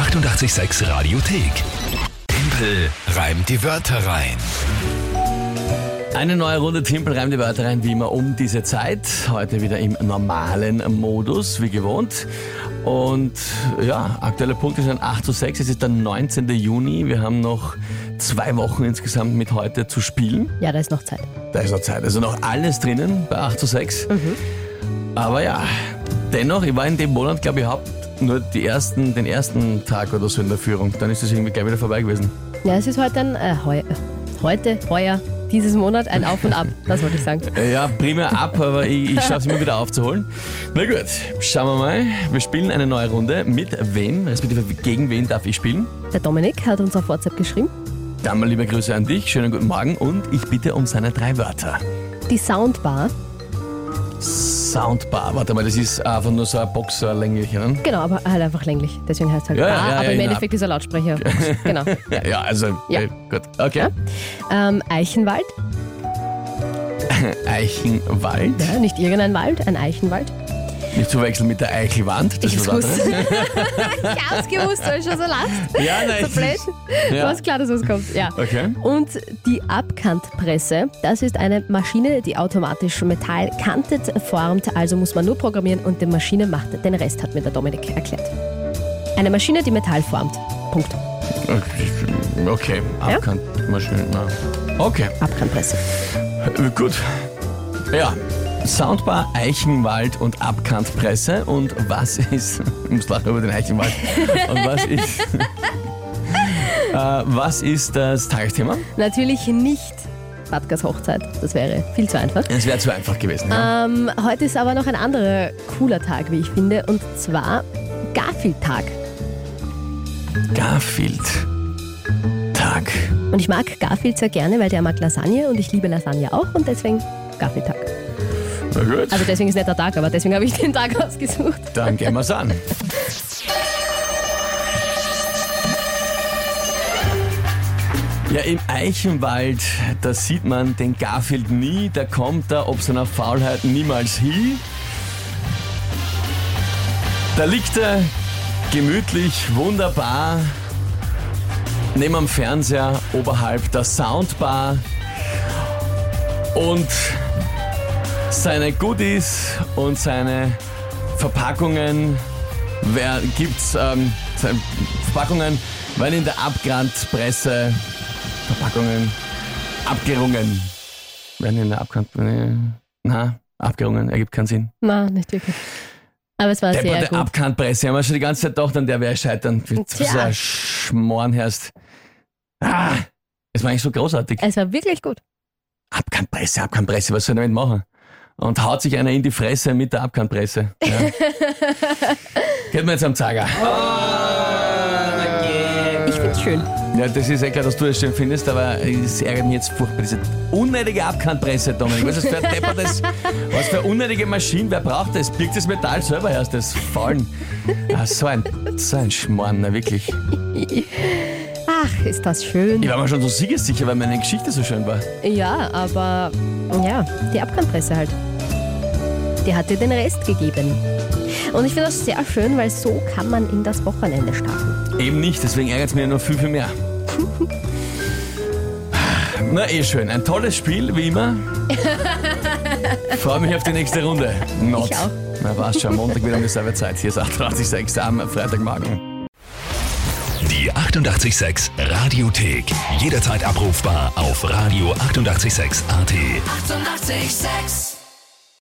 886 Radiothek. Tempel reimt die Wörter rein. Eine neue Runde Timpel reimt die Wörter rein, wie immer um diese Zeit. Heute wieder im normalen Modus, wie gewohnt. Und ja, aktuelle Punkte sind 8 zu 6. Es ist der 19. Juni. Wir haben noch zwei Wochen insgesamt mit heute zu spielen. Ja, da ist noch Zeit. Da ist noch Zeit. Also noch alles drinnen bei 8 zu 6. Aber ja, dennoch, ich war in dem Monat, glaube ich, haupt nur die ersten, den ersten Tag oder so in der Führung. Dann ist es irgendwie gleich wieder vorbei gewesen. Ja, es ist heute ein, äh, heu, heute, heuer, dieses Monat ein Auf und Ab. Das wollte ich sagen. Äh, Ja, primär ab, aber ich, ich schaffe es immer wieder aufzuholen. Na gut, schauen wir mal. Wir spielen eine neue Runde. Mit wem, respektive gegen wen darf ich spielen? Der Dominik hat uns auf WhatsApp geschrieben. Dann mal liebe Grüße an dich, schönen guten Morgen und ich bitte um seine drei Wörter. Die Soundbar. Soundbar, warte mal, das ist einfach nur so ein Box, so ein länglicher, ne? Genau, aber halt einfach länglich. Deswegen heißt es halt Ja, Bar, ja, ja, aber im. Endeffekt ist er Lautsprecher. genau. Ja, also, Ja. äh, gut, okay. Ähm, Eichenwald. Eichenwald, Ja, nicht irgendein Wald, ein Eichenwald. Nicht zu wechseln mit der Eichelwand, das Ich ist was anderes. Ganz gewusst, weil ich schon so lachst. Ja, nein, So blöd. Ja. War klar, dass was kommt. Ja. Okay. Und die Abkantpresse, das ist eine Maschine, die automatisch Metall kantet formt, also muss man nur programmieren und die Maschine macht den Rest, hat mir der Dominik erklärt. Eine Maschine, die Metall formt. Punkt. Okay. Ja? na. Okay, Abkantpresse. Gut. Ja, Soundbar, Eichenwald und Abkantpresse. Und was ist, ich muss lachen über den Eichenwald. Und was ist, äh, was ist das Tagesthema? Natürlich nicht Badgers Hochzeit, das wäre viel zu einfach. Es wäre zu einfach gewesen. Ja? Ähm, heute ist aber noch ein anderer cooler Tag, wie ich finde, und zwar Garfield-Tag. Garfield. Tag. Und ich mag Garfield sehr gerne, weil der mag Lasagne und ich liebe Lasagne auch und deswegen Garfield-Tag. Na gut, Also deswegen ist nicht der Tag, aber deswegen habe ich den Tag ausgesucht. dann gehen wir's an. Ja, im Eichenwald, da sieht man den Garfield nie, da kommt er ob seiner Faulheit niemals hin. Da liegt er gemütlich, wunderbar, neben am Fernseher oberhalb der Soundbar und seine Goodies und seine Verpackungen wer, gibt's ähm, seine Verpackungen werden in der Abgrandpresse Verpackungen abgerungen werden in der Abgrand nee, na abgerungen ergibt keinen Sinn Na, nicht wirklich. Aber es war sehr Depperte gut. Abkantpresse haben wir schon die ganze Zeit gedacht an der wäre scheitern wie Tja. so ein Schmoren herrscht ah, es war eigentlich so großartig Es war wirklich gut. Abkantpresse Abkantpresse was soll ich damit machen und haut sich einer in die Fresse mit der Abkantpresse ja. Geht mir jetzt am Zeiger. Ich finde es schön. Ja, das ist eh klar, dass du das schön findest, aber es ärgert mich jetzt furchtbar. Diese unnötige Abkantpresse, Dominik. Was ist für ein deppertes, was für eine unnötige Maschine? Wer braucht das? Biegt das Metall selber erst, das Fallen. Ah, so, ein, so ein Schmarrn, na wirklich. Ach, ist das schön. Ich war mir schon so siegessicher, weil meine Geschichte so schön war. Ja, aber ja, die Abkantpresse halt. Die hat dir den Rest gegeben. Und ich finde das sehr schön, weil so kann man in das Wochenende starten. Eben nicht, deswegen ärgert es mich nur viel, viel mehr. Na, eh schön. Ein tolles Spiel, wie immer. Freue mich auf die nächste Runde. Not. Ich auch. Na, passt schon. Montag wieder um dieselbe Zeit. Hier ist 88.6 am Freitagmorgen. Die 886 Radiothek. Jederzeit abrufbar auf radio886.at. 886! 886